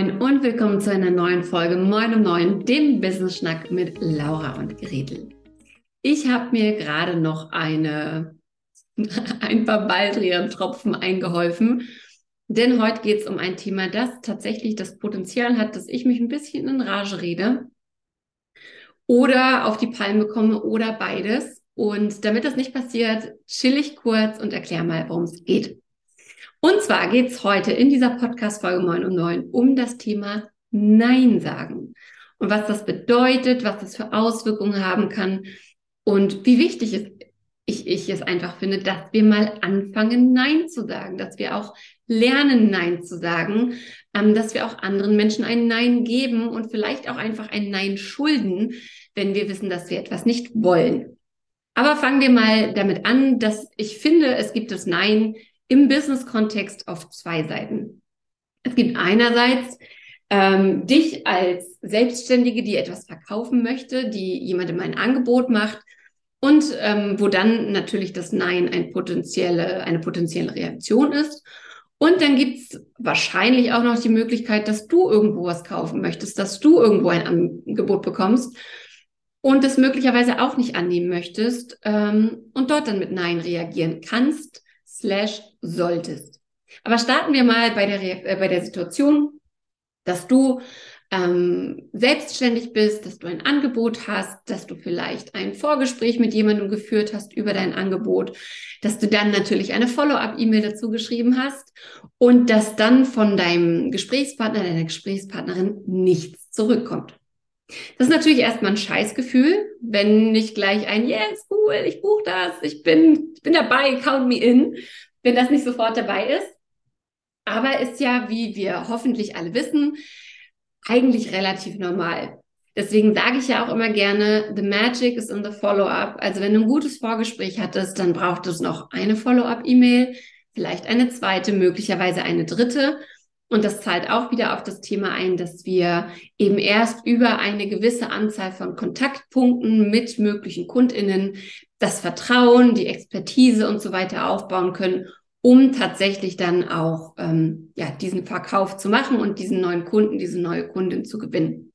Moin und willkommen zu einer neuen Folge Moin um Neun, dem Business Schnack mit Laura und Gretel. Ich habe mir gerade noch eine, ein paar Baldrian-Tropfen eingeholfen, denn heute geht es um ein Thema, das tatsächlich das Potenzial hat, dass ich mich ein bisschen in Rage rede oder auf die Palme komme oder beides. Und damit das nicht passiert, chill ich kurz und erkläre mal, worum es geht. Und zwar geht es heute in dieser Podcast-Folge 9 um 9 um das Thema Nein sagen. Und was das bedeutet, was das für Auswirkungen haben kann und wie wichtig es, ich, ich es einfach finde, dass wir mal anfangen, Nein zu sagen, dass wir auch lernen, Nein zu sagen, ähm, dass wir auch anderen Menschen ein Nein geben und vielleicht auch einfach ein Nein schulden, wenn wir wissen, dass wir etwas nicht wollen. Aber fangen wir mal damit an, dass ich finde, es gibt das Nein im Business-Kontext auf zwei Seiten. Es gibt einerseits ähm, dich als Selbstständige, die etwas verkaufen möchte, die jemandem ein Angebot macht und ähm, wo dann natürlich das Nein ein potenzielle, eine potenzielle Reaktion ist. Und dann gibt's wahrscheinlich auch noch die Möglichkeit, dass du irgendwo was kaufen möchtest, dass du irgendwo ein Angebot bekommst und es möglicherweise auch nicht annehmen möchtest ähm, und dort dann mit Nein reagieren kannst slash solltest. Aber starten wir mal bei der, äh, bei der Situation, dass du ähm, selbstständig bist, dass du ein Angebot hast, dass du vielleicht ein Vorgespräch mit jemandem geführt hast über dein Angebot, dass du dann natürlich eine Follow-up-E-Mail dazu geschrieben hast und dass dann von deinem Gesprächspartner, deiner Gesprächspartnerin nichts zurückkommt. Das ist natürlich erstmal ein Scheißgefühl, wenn nicht gleich ein Yes, cool, ich buche das, ich bin, ich bin dabei, count me in, wenn das nicht sofort dabei ist. Aber ist ja, wie wir hoffentlich alle wissen, eigentlich relativ normal. Deswegen sage ich ja auch immer gerne, the magic is in the follow-up. Also wenn du ein gutes Vorgespräch hattest, dann braucht es noch eine Follow-up-E-Mail, vielleicht eine zweite, möglicherweise eine dritte. Und das zahlt auch wieder auf das Thema ein, dass wir eben erst über eine gewisse Anzahl von Kontaktpunkten mit möglichen Kundinnen das Vertrauen, die Expertise und so weiter aufbauen können, um tatsächlich dann auch ähm, ja diesen Verkauf zu machen und diesen neuen Kunden, diese neue Kundin zu gewinnen.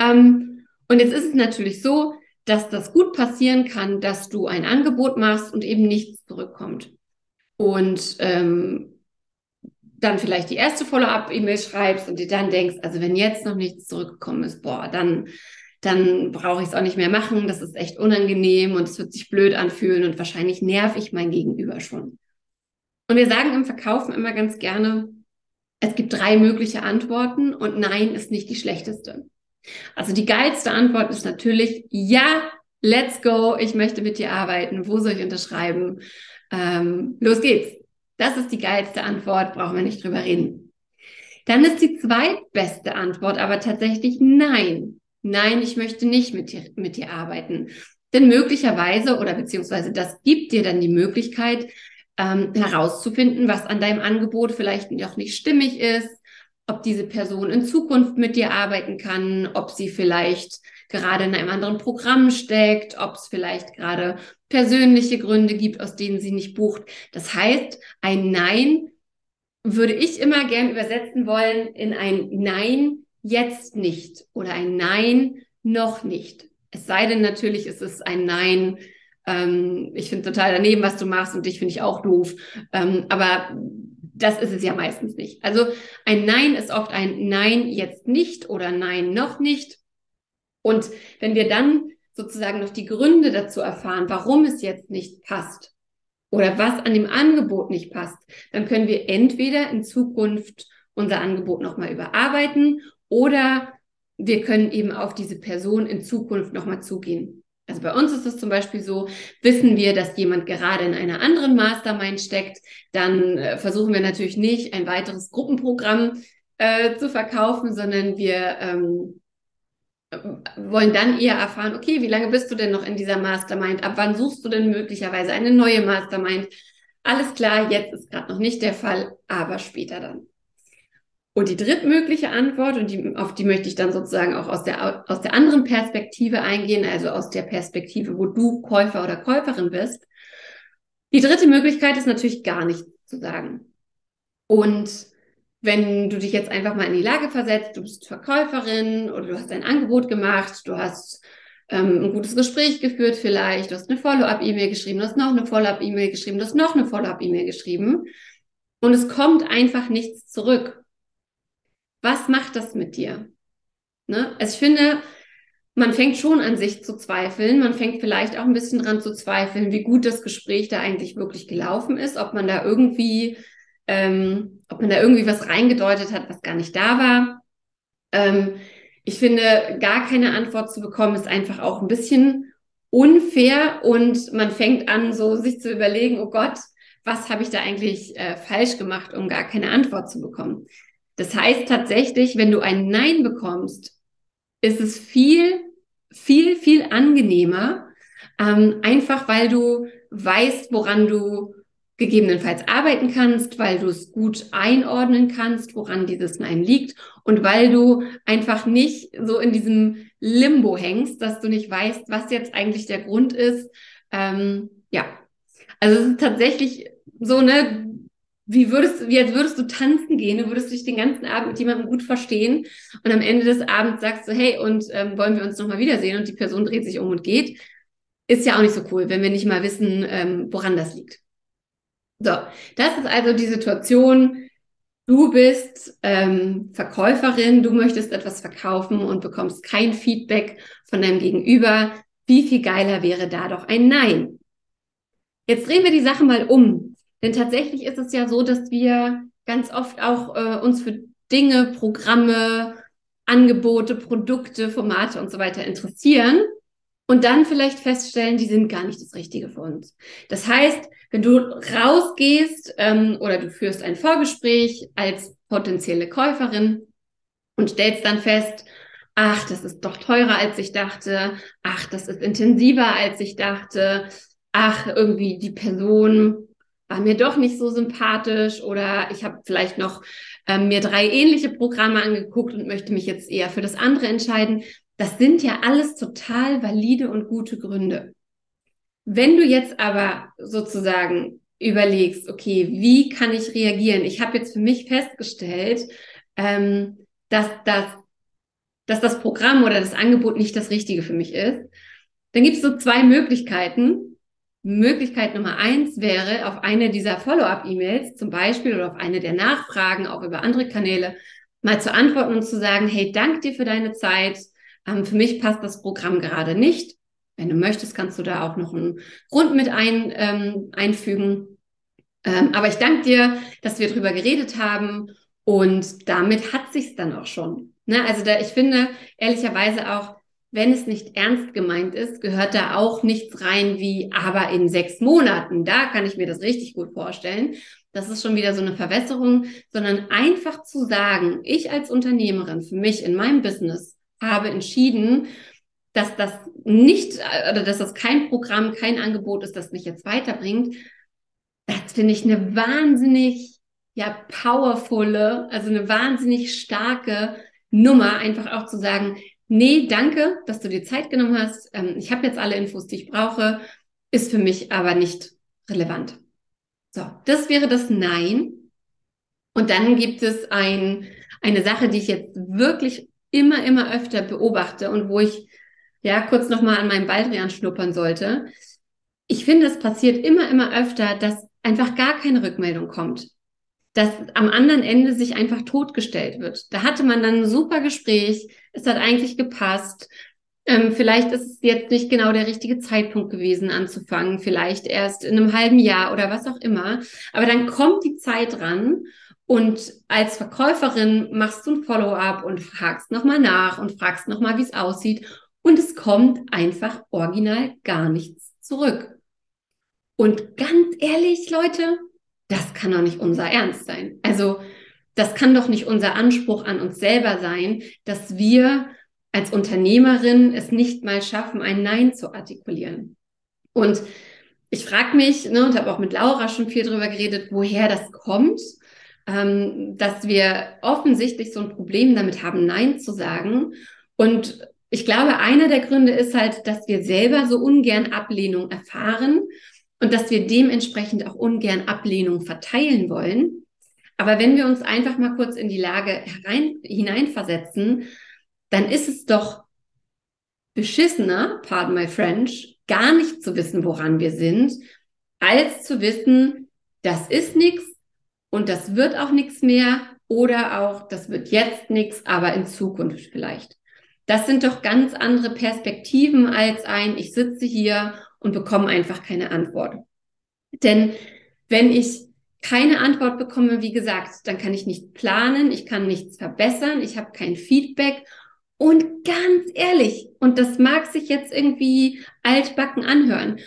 Ähm, und jetzt ist es natürlich so, dass das gut passieren kann, dass du ein Angebot machst und eben nichts zurückkommt. Und ähm, dann vielleicht die erste Follow-up-E-Mail schreibst und dir dann denkst, also wenn jetzt noch nichts zurückgekommen ist, boah, dann, dann brauche ich es auch nicht mehr machen. Das ist echt unangenehm und es wird sich blöd anfühlen und wahrscheinlich nerv ich mein Gegenüber schon. Und wir sagen im Verkaufen immer ganz gerne, es gibt drei mögliche Antworten und nein ist nicht die schlechteste. Also die geilste Antwort ist natürlich ja, let's go, ich möchte mit dir arbeiten. Wo soll ich unterschreiben? Ähm, los geht's. Das ist die geilste Antwort, brauchen wir nicht drüber reden. Dann ist die zweitbeste Antwort aber tatsächlich nein. Nein, ich möchte nicht mit dir, mit dir arbeiten. Denn möglicherweise oder beziehungsweise das gibt dir dann die Möglichkeit, ähm, herauszufinden, was an deinem Angebot vielleicht noch nicht stimmig ist, ob diese Person in Zukunft mit dir arbeiten kann, ob sie vielleicht gerade in einem anderen Programm steckt, ob es vielleicht gerade persönliche Gründe gibt, aus denen sie nicht bucht. Das heißt, ein Nein würde ich immer gern übersetzen wollen in ein Nein jetzt nicht oder ein Nein noch nicht. Es sei denn natürlich, ist es ein Nein, ähm, ich finde total daneben, was du machst und dich finde ich auch doof. Ähm, aber das ist es ja meistens nicht. Also ein Nein ist oft ein Nein jetzt nicht oder Nein noch nicht. Und wenn wir dann sozusagen noch die Gründe dazu erfahren, warum es jetzt nicht passt oder was an dem Angebot nicht passt, dann können wir entweder in Zukunft unser Angebot nochmal überarbeiten oder wir können eben auf diese Person in Zukunft nochmal zugehen. Also bei uns ist es zum Beispiel so, wissen wir, dass jemand gerade in einer anderen Mastermind steckt, dann äh, versuchen wir natürlich nicht ein weiteres Gruppenprogramm äh, zu verkaufen, sondern wir ähm, wollen dann eher erfahren, okay, wie lange bist du denn noch in dieser Mastermind? Ab wann suchst du denn möglicherweise eine neue Mastermind? Alles klar, jetzt ist gerade noch nicht der Fall, aber später dann. Und die drittmögliche Antwort, und die, auf die möchte ich dann sozusagen auch aus der, aus der anderen Perspektive eingehen, also aus der Perspektive, wo du Käufer oder Käuferin bist. Die dritte Möglichkeit ist natürlich gar nichts zu sagen. Und wenn du dich jetzt einfach mal in die Lage versetzt, du bist Verkäuferin oder du hast ein Angebot gemacht, du hast ähm, ein gutes Gespräch geführt vielleicht, du hast eine Follow-up-E-Mail geschrieben, du hast noch eine Follow-up-E-Mail geschrieben, du hast noch eine Follow-up-E-Mail geschrieben und es kommt einfach nichts zurück. Was macht das mit dir? Ne? Also ich finde, man fängt schon an sich zu zweifeln. Man fängt vielleicht auch ein bisschen dran zu zweifeln, wie gut das Gespräch da eigentlich wirklich gelaufen ist, ob man da irgendwie ähm, ob man da irgendwie was reingedeutet hat, was gar nicht da war. Ähm, ich finde, gar keine Antwort zu bekommen, ist einfach auch ein bisschen unfair und man fängt an, so sich zu überlegen, oh Gott, was habe ich da eigentlich äh, falsch gemacht, um gar keine Antwort zu bekommen. Das heißt tatsächlich, wenn du ein Nein bekommst, ist es viel, viel, viel angenehmer, ähm, einfach weil du weißt, woran du gegebenenfalls arbeiten kannst, weil du es gut einordnen kannst, woran dieses Nein liegt und weil du einfach nicht so in diesem Limbo hängst, dass du nicht weißt, was jetzt eigentlich der Grund ist. Ähm, ja, also es ist tatsächlich so, ne, wie würdest, wie als würdest du tanzen gehen, du würdest dich den ganzen Abend mit jemandem gut verstehen und am Ende des Abends sagst du, hey, und ähm, wollen wir uns nochmal wiedersehen und die Person dreht sich um und geht. Ist ja auch nicht so cool, wenn wir nicht mal wissen, ähm, woran das liegt. So, das ist also die Situation. Du bist ähm, Verkäuferin, du möchtest etwas verkaufen und bekommst kein Feedback von deinem Gegenüber. Wie viel geiler wäre da doch ein Nein? Jetzt drehen wir die Sache mal um. Denn tatsächlich ist es ja so, dass wir ganz oft auch äh, uns für Dinge, Programme, Angebote, Produkte, Formate und so weiter interessieren und dann vielleicht feststellen, die sind gar nicht das Richtige für uns. Das heißt, wenn du rausgehst ähm, oder du führst ein Vorgespräch als potenzielle Käuferin und stellst dann fest, ach, das ist doch teurer als ich dachte, ach, das ist intensiver als ich dachte, ach, irgendwie die Person war mir doch nicht so sympathisch oder ich habe vielleicht noch ähm, mir drei ähnliche Programme angeguckt und möchte mich jetzt eher für das andere entscheiden. Das sind ja alles total valide und gute Gründe. Wenn du jetzt aber sozusagen überlegst, okay, wie kann ich reagieren? Ich habe jetzt für mich festgestellt, ähm, dass, das, dass das Programm oder das Angebot nicht das Richtige für mich ist. Dann gibt es so zwei Möglichkeiten. Möglichkeit Nummer eins wäre, auf eine dieser Follow-up-E-Mails zum Beispiel oder auf eine der Nachfragen, auch über andere Kanäle, mal zu antworten und zu sagen, hey, dank dir für deine Zeit. Ähm, für mich passt das Programm gerade nicht. Wenn du möchtest, kannst du da auch noch einen Grund mit ein, ähm, einfügen. Ähm, aber ich danke dir, dass wir drüber geredet haben und damit hat sich's dann auch schon. Ne? Also da, ich finde ehrlicherweise auch, wenn es nicht ernst gemeint ist, gehört da auch nichts rein wie, aber in sechs Monaten, da kann ich mir das richtig gut vorstellen. Das ist schon wieder so eine Verwässerung, sondern einfach zu sagen, ich als Unternehmerin für mich in meinem Business habe entschieden, dass das nicht, oder dass das kein Programm, kein Angebot ist, das mich jetzt weiterbringt, das finde ich eine wahnsinnig, ja, powervolle, also eine wahnsinnig starke Nummer, einfach auch zu sagen, nee, danke, dass du dir Zeit genommen hast. Ähm, ich habe jetzt alle Infos, die ich brauche, ist für mich aber nicht relevant. So, das wäre das Nein. Und dann gibt es ein, eine Sache, die ich jetzt wirklich immer, immer öfter beobachte und wo ich ja, kurz nochmal an meinem Baldrian schnuppern sollte. Ich finde, es passiert immer, immer öfter, dass einfach gar keine Rückmeldung kommt. Dass am anderen Ende sich einfach totgestellt wird. Da hatte man dann ein super Gespräch, es hat eigentlich gepasst. Ähm, vielleicht ist es jetzt nicht genau der richtige Zeitpunkt gewesen anzufangen, vielleicht erst in einem halben Jahr oder was auch immer. Aber dann kommt die Zeit ran und als Verkäuferin machst du ein Follow-up und fragst nochmal nach und fragst nochmal, wie es aussieht und es kommt einfach original gar nichts zurück. Und ganz ehrlich, Leute, das kann doch nicht unser Ernst sein. Also das kann doch nicht unser Anspruch an uns selber sein, dass wir als Unternehmerin es nicht mal schaffen, ein Nein zu artikulieren. Und ich frage mich, ne, und habe auch mit Laura schon viel darüber geredet, woher das kommt, ähm, dass wir offensichtlich so ein Problem damit haben, Nein zu sagen. Und ich glaube, einer der Gründe ist halt, dass wir selber so ungern Ablehnung erfahren und dass wir dementsprechend auch ungern Ablehnung verteilen wollen. Aber wenn wir uns einfach mal kurz in die Lage herein, hineinversetzen, dann ist es doch beschissener, pardon my French, gar nicht zu wissen, woran wir sind, als zu wissen, das ist nichts und das wird auch nichts mehr oder auch, das wird jetzt nichts, aber in Zukunft vielleicht. Das sind doch ganz andere Perspektiven als ein, ich sitze hier und bekomme einfach keine Antwort. Denn wenn ich keine Antwort bekomme, wie gesagt, dann kann ich nicht planen, ich kann nichts verbessern, ich habe kein Feedback. Und ganz ehrlich, und das mag sich jetzt irgendwie altbacken anhören,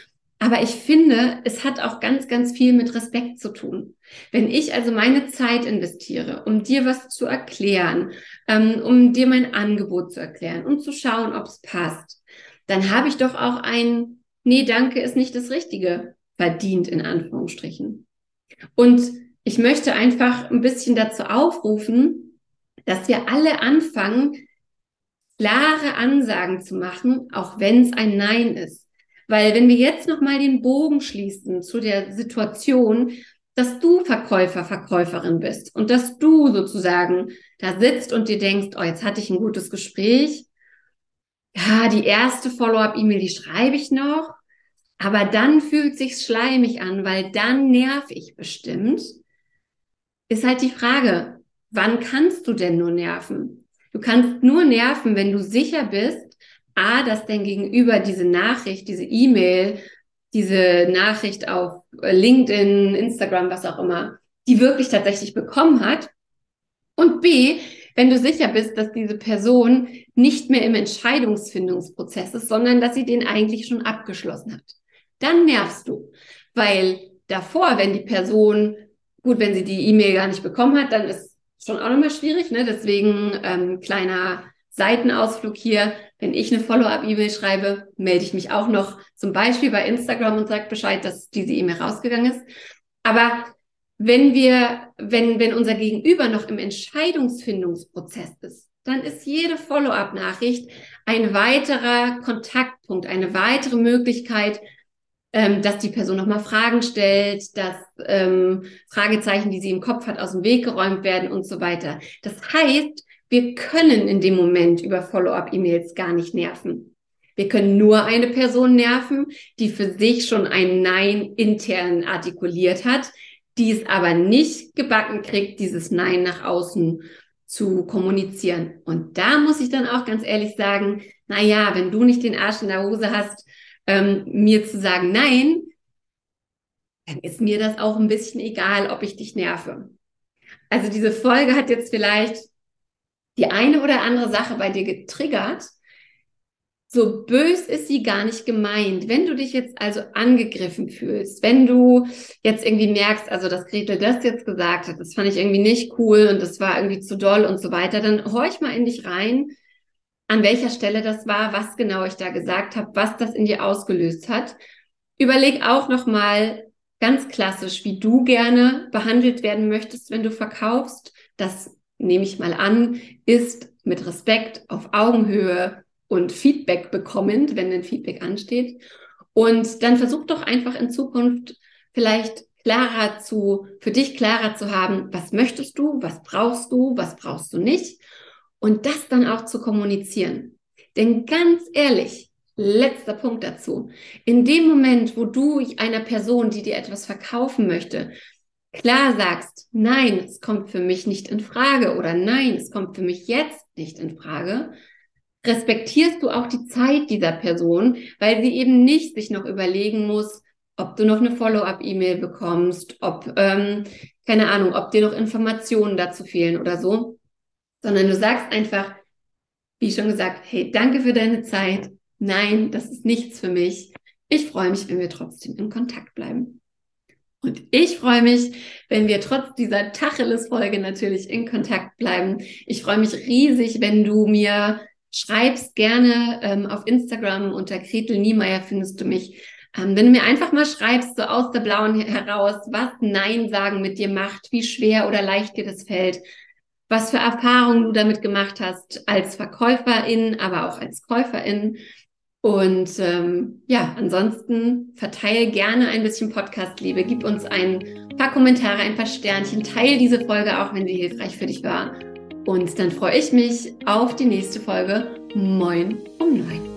aber ich finde, es hat auch ganz, ganz viel mit Respekt zu tun. Wenn ich also meine Zeit investiere, um dir was zu erklären, ähm, um dir mein Angebot zu erklären, um zu schauen, ob es passt, dann habe ich doch auch ein, nee, danke ist nicht das Richtige verdient, in Anführungsstrichen. Und ich möchte einfach ein bisschen dazu aufrufen, dass wir alle anfangen, klare Ansagen zu machen, auch wenn es ein Nein ist. Weil wenn wir jetzt nochmal den Bogen schließen zu der Situation, dass du Verkäufer, Verkäuferin bist und dass du sozusagen da sitzt und dir denkst, oh, jetzt hatte ich ein gutes Gespräch. Ja, die erste Follow-up-E-Mail, die schreibe ich noch. Aber dann fühlt sich's schleimig an, weil dann nerv ich bestimmt. Ist halt die Frage, wann kannst du denn nur nerven? Du kannst nur nerven, wenn du sicher bist, a, dass dein Gegenüber diese Nachricht, diese E-Mail, diese Nachricht auf LinkedIn, Instagram, was auch immer, die wirklich tatsächlich bekommen hat. Und b, wenn du sicher bist, dass diese Person nicht mehr im Entscheidungsfindungsprozess ist, sondern dass sie den eigentlich schon abgeschlossen hat dann nervst du. Weil davor, wenn die Person, gut, wenn sie die E-Mail gar nicht bekommen hat, dann ist schon auch nochmal schwierig. Ne? Deswegen ähm, kleiner Seitenausflug hier. Wenn ich eine Follow-up-E-Mail schreibe, melde ich mich auch noch zum Beispiel bei Instagram und sage Bescheid, dass diese E-Mail rausgegangen ist. Aber wenn wir, wenn, wenn unser Gegenüber noch im Entscheidungsfindungsprozess ist, dann ist jede Follow-up-Nachricht ein weiterer Kontaktpunkt, eine weitere Möglichkeit, ähm, dass die Person nochmal Fragen stellt, dass ähm, Fragezeichen, die sie im Kopf hat, aus dem Weg geräumt werden und so weiter. Das heißt, wir können in dem Moment über Follow-up-E-Mails gar nicht nerven. Wir können nur eine Person nerven, die für sich schon ein Nein intern artikuliert hat, die es aber nicht gebacken kriegt, dieses Nein nach außen zu kommunizieren. Und da muss ich dann auch ganz ehrlich sagen, na ja, wenn du nicht den Arsch in der Hose hast, ähm, mir zu sagen nein, dann ist mir das auch ein bisschen egal, ob ich dich nerve. Also diese Folge hat jetzt vielleicht die eine oder andere Sache bei dir getriggert. So bös ist sie gar nicht gemeint. Wenn du dich jetzt also angegriffen fühlst, wenn du jetzt irgendwie merkst, also dass Gretel das jetzt gesagt hat, das fand ich irgendwie nicht cool und das war irgendwie zu doll und so weiter, dann horch mal in dich rein an welcher Stelle das war, was genau ich da gesagt habe, was das in dir ausgelöst hat. Überleg auch nochmal ganz klassisch, wie du gerne behandelt werden möchtest, wenn du verkaufst. Das nehme ich mal an, ist mit Respekt auf Augenhöhe und Feedback bekommend, wenn ein Feedback ansteht. Und dann versuch doch einfach in Zukunft vielleicht klarer zu, für dich klarer zu haben, was möchtest du, was brauchst du, was brauchst du nicht und das dann auch zu kommunizieren. Denn ganz ehrlich, letzter Punkt dazu, in dem Moment, wo du einer Person, die dir etwas verkaufen möchte, klar sagst, nein, es kommt für mich nicht in Frage oder nein, es kommt für mich jetzt nicht in Frage, respektierst du auch die Zeit dieser Person, weil sie eben nicht sich noch überlegen muss, ob du noch eine Follow-up-E-Mail bekommst, ob, ähm, keine Ahnung, ob dir noch Informationen dazu fehlen oder so, sondern du sagst einfach, wie schon gesagt, hey, danke für deine Zeit. Nein, das ist nichts für mich. Ich freue mich, wenn wir trotzdem in Kontakt bleiben. Und ich freue mich, wenn wir trotz dieser Tacheles-Folge natürlich in Kontakt bleiben. Ich freue mich riesig, wenn du mir schreibst gerne ähm, auf Instagram unter Gretel Niemeyer findest du mich. Ähm, wenn du mir einfach mal schreibst, so aus der Blauen heraus, was Nein sagen mit dir macht, wie schwer oder leicht dir das fällt, was für Erfahrungen du damit gemacht hast als Verkäuferin, aber auch als Käuferin. Und ähm, ja, ansonsten verteile gerne ein bisschen Podcast-Liebe, gib uns ein paar Kommentare, ein paar Sternchen, teile diese Folge auch, wenn sie hilfreich für dich war. Und dann freue ich mich auf die nächste Folge. Moin um neun.